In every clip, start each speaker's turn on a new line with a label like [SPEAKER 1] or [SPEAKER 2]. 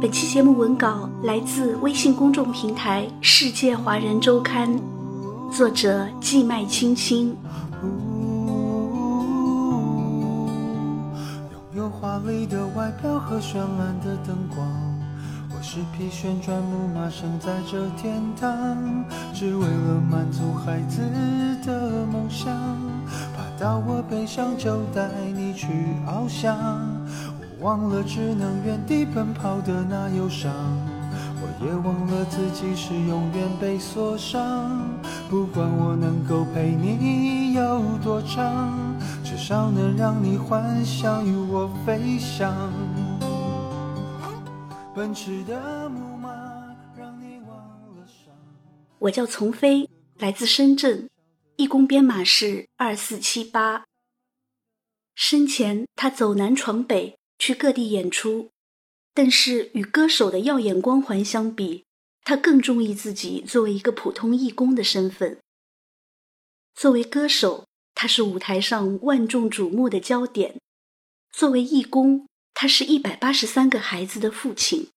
[SPEAKER 1] 本期节目文稿来自微信公众平台《世界华人周刊》，作者季麦青青。
[SPEAKER 2] 拥有华丽的外表和绚烂的灯光，我是匹旋转木马，生在这天堂，只为了满足孩子的梦想。爬到我背上就带你去翱翔。我忘了只能原地奔跑的那忧伤，我也忘了自己是永远被锁上。不管我能够陪你有多长，至少能让你幻想与我飞翔。奔驰的木马让你忘了伤。
[SPEAKER 1] 我叫丛飞，来自深圳，义工编码是二四七八。生前他走南闯北。去各地演出，但是与歌手的耀眼光环相比，他更中意自己作为一个普通义工的身份。作为歌手，他是舞台上万众瞩目的焦点；作为义工，他是一百八十三个孩子的父亲。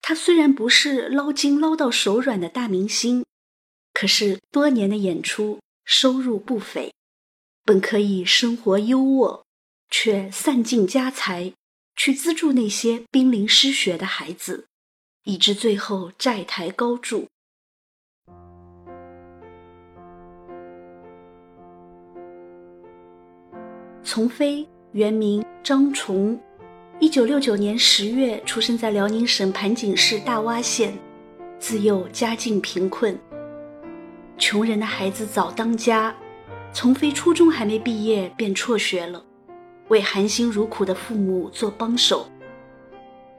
[SPEAKER 1] 他虽然不是捞金捞到手软的大明星，可是多年的演出收入不菲，本可以生活优渥。却散尽家财去资助那些濒临失学的孩子，以致最后债台高筑。丛飞原名张崇，一九六九年十月出生在辽宁省盘锦市大洼县，自幼家境贫困，穷人的孩子早当家，丛飞初中还没毕业便辍学了。为含辛茹苦的父母做帮手，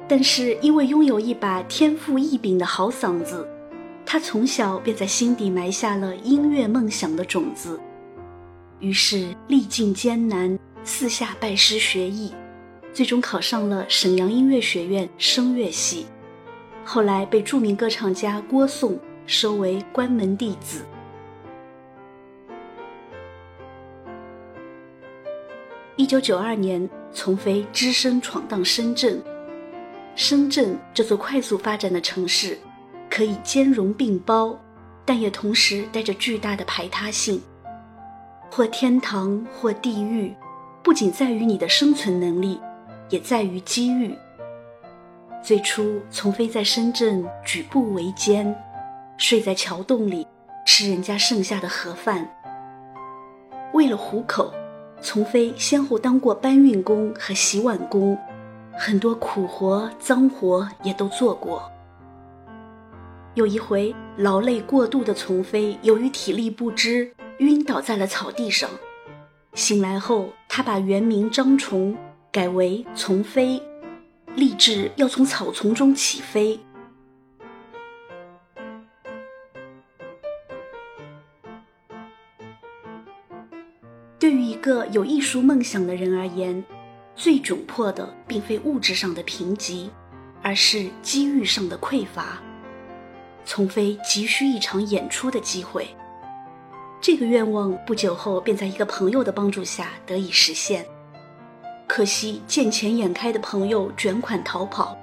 [SPEAKER 1] 但是因为拥有一把天赋异禀的好嗓子，他从小便在心底埋下了音乐梦想的种子。于是历尽艰难，四下拜师学艺，最终考上了沈阳音乐学院声乐系，后来被著名歌唱家郭颂收为关门弟子。一九九二年，丛飞只身闯荡深圳。深圳这座快速发展的城市，可以兼容并包，但也同时带着巨大的排他性。或天堂，或地狱，不仅在于你的生存能力，也在于机遇。最初，丛飞在深圳举步维艰，睡在桥洞里，吃人家剩下的盒饭。为了糊口。丛飞先后当过搬运工和洗碗工，很多苦活脏活也都做过。有一回劳累过度的丛飞，由于体力不支，晕倒在了草地上。醒来后，他把原名张崇改为丛飞，立志要从草丛中起飞。对于一个有艺术梦想的人而言，最窘迫的并非物质上的贫瘠，而是机遇上的匮乏。丛飞急需一场演出的机会，这个愿望不久后便在一个朋友的帮助下得以实现。可惜见钱眼开的朋友卷款逃跑，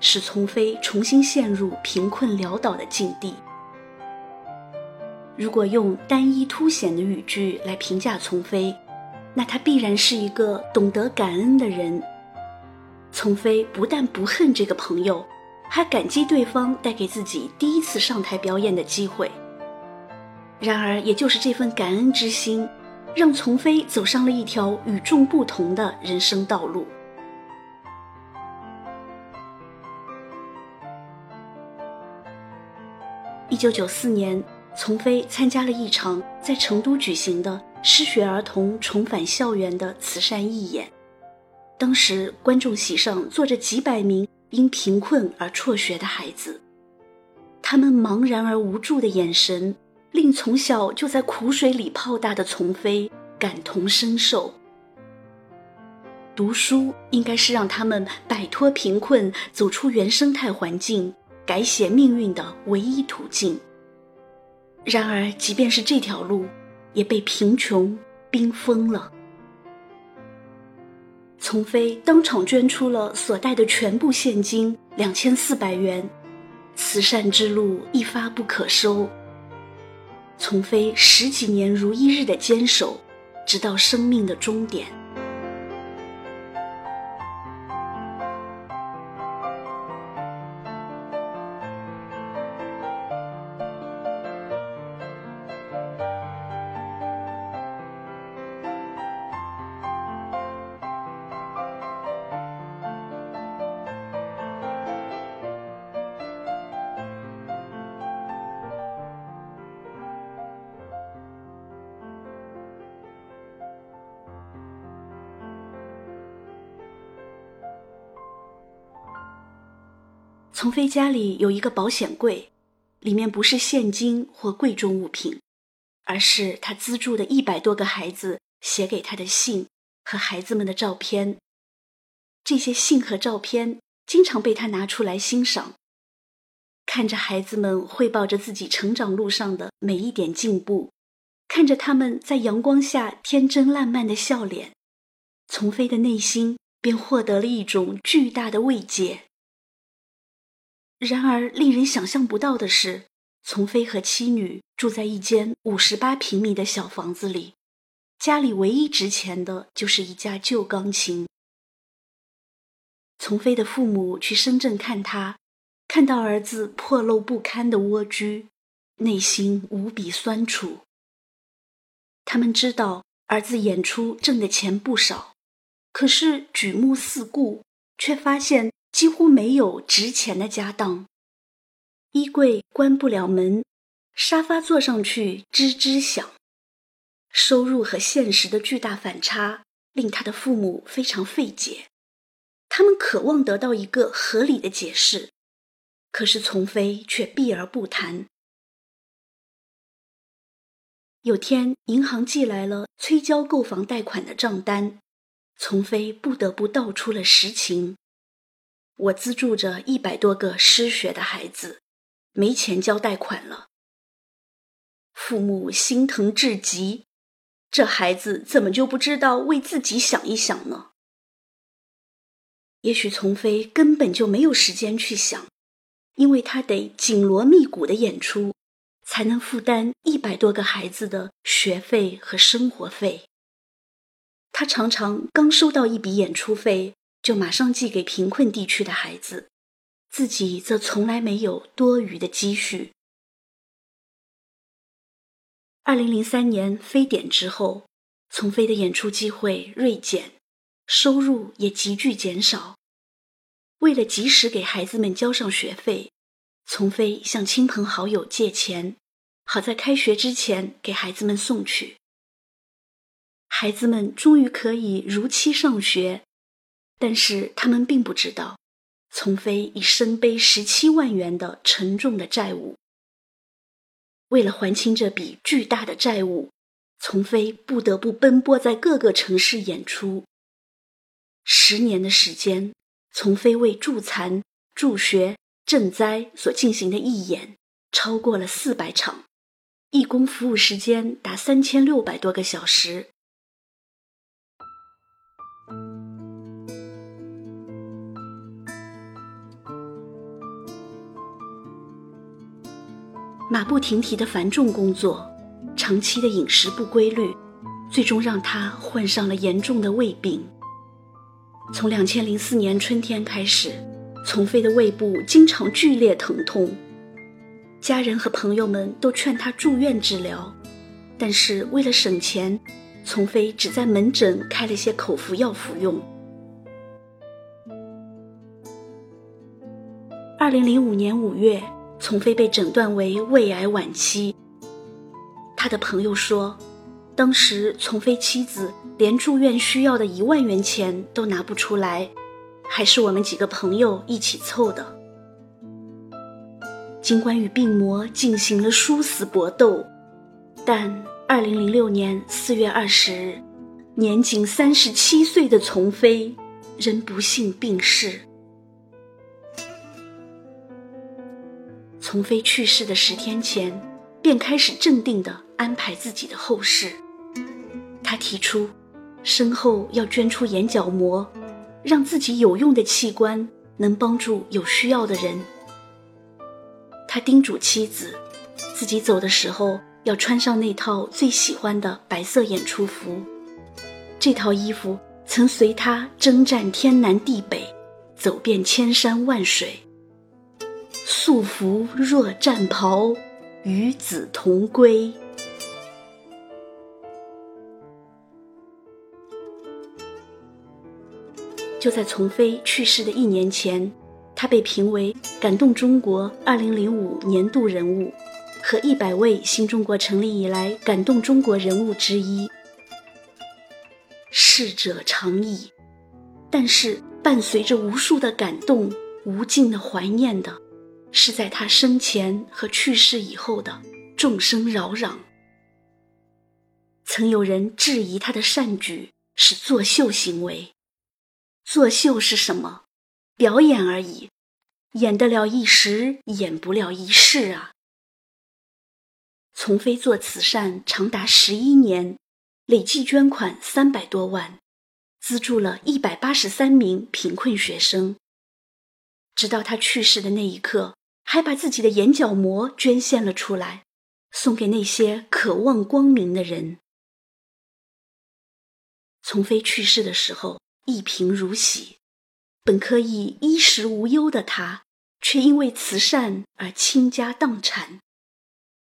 [SPEAKER 1] 使丛飞重新陷入贫困潦倒的境地。如果用单一凸显的语句来评价丛飞，那他必然是一个懂得感恩的人。丛飞不但不恨这个朋友，还感激对方带给自己第一次上台表演的机会。然而，也就是这份感恩之心，让丛飞走上了一条与众不同的人生道路。一九九四年。丛飞参加了一场在成都举行的失学儿童重返校园的慈善义演，当时观众席上坐着几百名因贫困而辍学的孩子，他们茫然而无助的眼神，令从小就在苦水里泡大的丛飞感同身受。读书应该是让他们摆脱贫困、走出原生态环境、改写命运的唯一途径。然而，即便是这条路，也被贫穷冰封了。丛飞当场捐出了所带的全部现金两千四百元，慈善之路一发不可收。丛飞十几年如一日的坚守，直到生命的终点。丛飞家里有一个保险柜，里面不是现金或贵重物品，而是他资助的一百多个孩子写给他的信和孩子们的照片。这些信和照片经常被他拿出来欣赏，看着孩子们汇报着自己成长路上的每一点进步，看着他们在阳光下天真烂漫的笑脸，丛飞的内心便获得了一种巨大的慰藉。然而，令人想象不到的是，丛飞和妻女住在一间五十八平米的小房子里，家里唯一值钱的就是一架旧钢琴。丛飞的父母去深圳看他，看到儿子破漏不堪的蜗居，内心无比酸楚。他们知道儿子演出挣的钱不少，可是举目四顾，却发现。几乎没有值钱的家当，衣柜关不了门，沙发坐上去吱吱响。收入和现实的巨大反差令他的父母非常费解，他们渴望得到一个合理的解释，可是丛飞却避而不谈。有天，银行寄来了催交购房贷款的账单，丛飞不得不道出了实情。我资助着一百多个失学的孩子，没钱交贷款了。父母心疼至极，这孩子怎么就不知道为自己想一想呢？也许丛飞根本就没有时间去想，因为他得紧锣密鼓的演出，才能负担一百多个孩子的学费和生活费。他常常刚收到一笔演出费。就马上寄给贫困地区的孩子，自己则从来没有多余的积蓄。二零零三年非典之后，丛飞的演出机会锐减，收入也急剧减少。为了及时给孩子们交上学费，丛飞向亲朋好友借钱，好在开学之前给孩子们送去。孩子们终于可以如期上学。但是他们并不知道，丛飞已身背十七万元的沉重的债务。为了还清这笔巨大的债务，丛飞不得不奔波在各个城市演出。十年的时间，丛飞为助残、助学、赈灾所进行的义演超过了四百场，义工服务时间达三千六百多个小时。马不停蹄的繁重工作，长期的饮食不规律，最终让他患上了严重的胃病。从两千零四年春天开始，丛飞的胃部经常剧烈疼痛，家人和朋友们都劝他住院治疗，但是为了省钱，丛飞只在门诊开了些口服药服用。二零零五年五月。丛飞被诊断为胃癌晚期。他的朋友说，当时丛飞妻子连住院需要的一万元钱都拿不出来，还是我们几个朋友一起凑的。尽管与病魔进行了殊死搏斗，但二零零六年四月二十日，年仅三十七岁的丛飞仍不幸病逝。丛飞去世的十天前，便开始镇定地安排自己的后事。他提出，身后要捐出眼角膜，让自己有用的器官能帮助有需要的人。他叮嘱妻子，自己走的时候要穿上那套最喜欢的白色演出服。这套衣服曾随他征战天南地北，走遍千山万水。素服若战袍，与子同归。就在丛飞去世的一年前，他被评为感动中国2005年度人物和一百位新中国成立以来感动中国人物之一。逝者长矣，但是伴随着无数的感动、无尽的怀念的，是在他生前和去世以后的众生扰攘。曾有人质疑他的善举是作秀行为。作秀是什么？表演而已，演得了一时，演不了一世啊。丛飞做慈善长达十一年，累计捐款三百多万，资助了一百八十三名贫困学生。直到他去世的那一刻，还把自己的眼角膜捐献了出来，送给那些渴望光明的人。丛飞去世的时候。一贫如洗，本可以衣食无忧的他，却因为慈善而倾家荡产。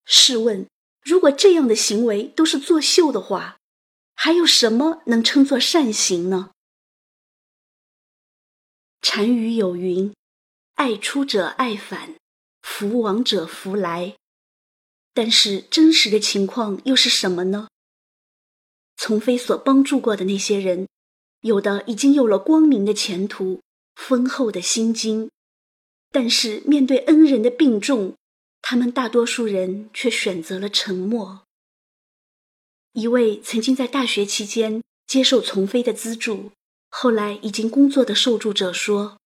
[SPEAKER 1] 试问，如果这样的行为都是作秀的话，还有什么能称作善行呢？禅语有云：“爱出者爱返，福往者福来。”但是真实的情况又是什么呢？丛飞所帮助过的那些人。有的已经有了光明的前途，丰厚的薪金，但是面对恩人的病重，他们大多数人却选择了沉默。一位曾经在大学期间接受丛飞的资助，后来已经工作的受助者说，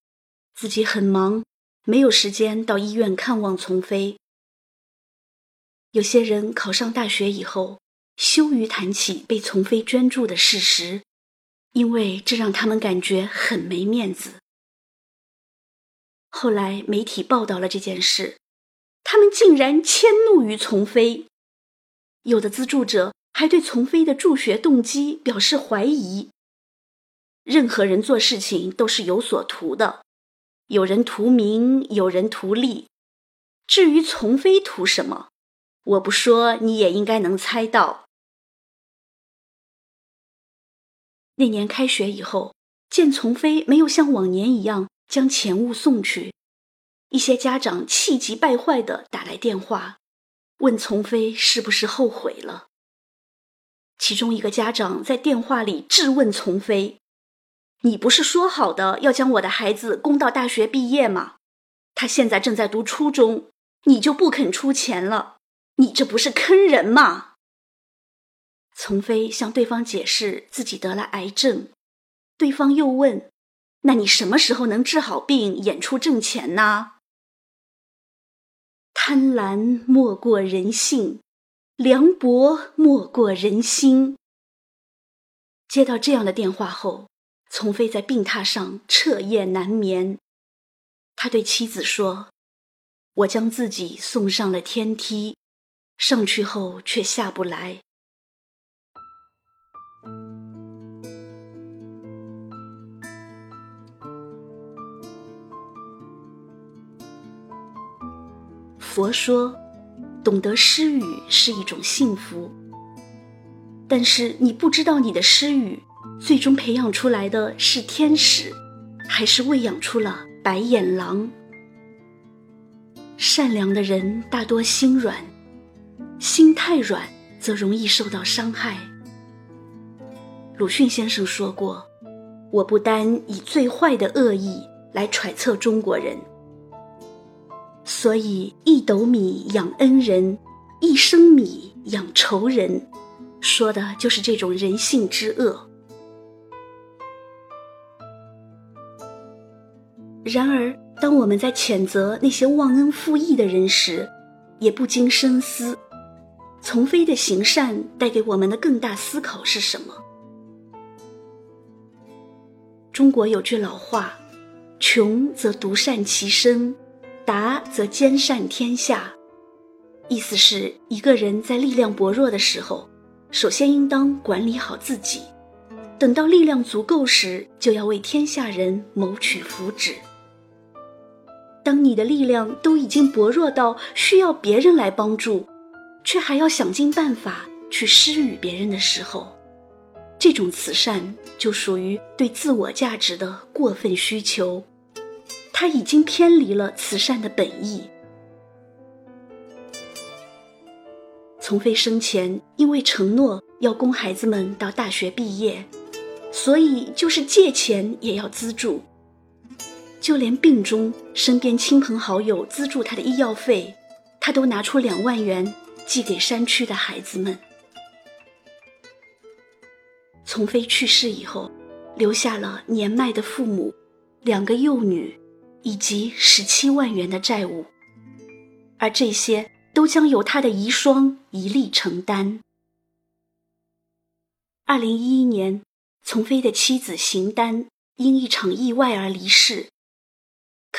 [SPEAKER 1] 自己很忙，没有时间到医院看望丛飞。有些人考上大学以后，羞于谈起被丛飞捐助的事实。因为这让他们感觉很没面子。后来媒体报道了这件事，他们竟然迁怒于丛飞，有的资助者还对丛飞的助学动机表示怀疑。任何人做事情都是有所图的，有人图名，有人图利。至于丛飞图什么，我不说你也应该能猜到。那年开学以后，见丛飞没有像往年一样将钱物送去，一些家长气急败坏地打来电话，问丛飞是不是后悔了。其中一个家长在电话里质问丛飞：“你不是说好的要将我的孩子供到大学毕业吗？他现在正在读初中，你就不肯出钱了？你这不是坑人吗？”丛飞向对方解释自己得了癌症，对方又问：“那你什么时候能治好病，演出挣钱呢？”贪婪莫过人性，凉薄莫过人心。接到这样的电话后，丛飞在病榻上彻夜难眠。他对妻子说：“我将自己送上了天梯，上去后却下不来。”佛说，懂得施语是一种幸福。但是你不知道你的施语，最终培养出来的是天使，还是喂养出了白眼狼？善良的人大多心软，心太软则容易受到伤害。鲁迅先生说过：“我不单以最坏的恶意来揣测中国人。”所以，一斗米养恩人，一升米养仇人，说的就是这种人性之恶。然而，当我们在谴责那些忘恩负义的人时，也不禁深思：丛飞的行善带给我们的更大思考是什么？中国有句老话：“穷则独善其身，达则兼善天下。”意思是一个人在力量薄弱的时候，首先应当管理好自己，等到力量足够时，就要为天下人谋取福祉。当你的力量都已经薄弱到需要别人来帮助，却还要想尽办法去施予别人的时候，这种慈善就属于对自我价值的过分需求，它已经偏离了慈善的本意。丛飞生前因为承诺要供孩子们到大学毕业，所以就是借钱也要资助。就连病中身边亲朋好友资助他的医药费，他都拿出两万元寄给山区的孩子们。丛飞去世以后，留下了年迈的父母、两个幼女以及十七万元的债务，而这些都将由他的遗孀一力承担。二零一一年，丛飞的妻子邢丹因一场意外而离世。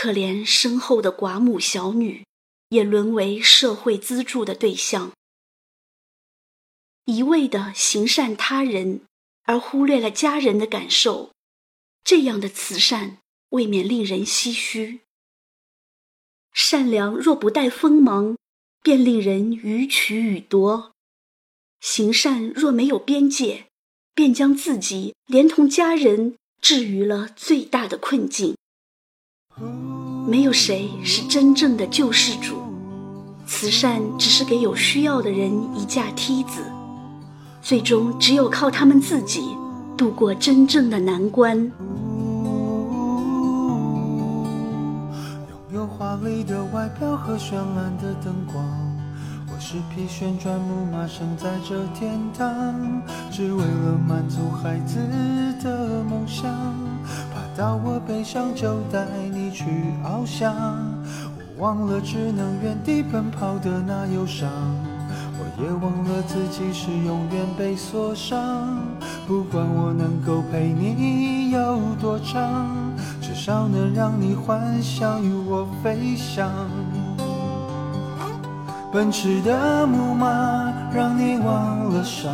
[SPEAKER 1] 可怜身后的寡母小女，也沦为社会资助的对象。一味的行善他人，而忽略了家人的感受，这样的慈善未免令人唏嘘。善良若不带锋芒，便令人予取予夺；行善若没有边界，便将自己连同家人置于了最大的困境。没有谁是真正的救世主，慈善只是给有需要的人一架梯子，最终只有靠他们自己度过真正的难关。
[SPEAKER 2] 拥有华丽的外表和绚烂的灯光，我是匹旋转木马，生在这天堂，只为了满足孩子的梦想。到我背上就带你去翱翔，我忘了只能原地奔跑的那忧伤，我也忘了自己是永远被锁上。不管我能够陪你有多长，至少能让你幻想与我飞翔。奔驰的木马让你忘了伤。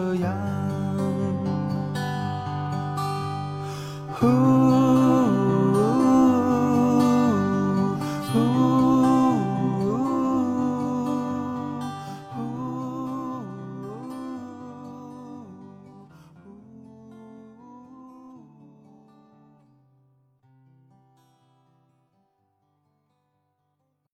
[SPEAKER 2] 样。Ooh.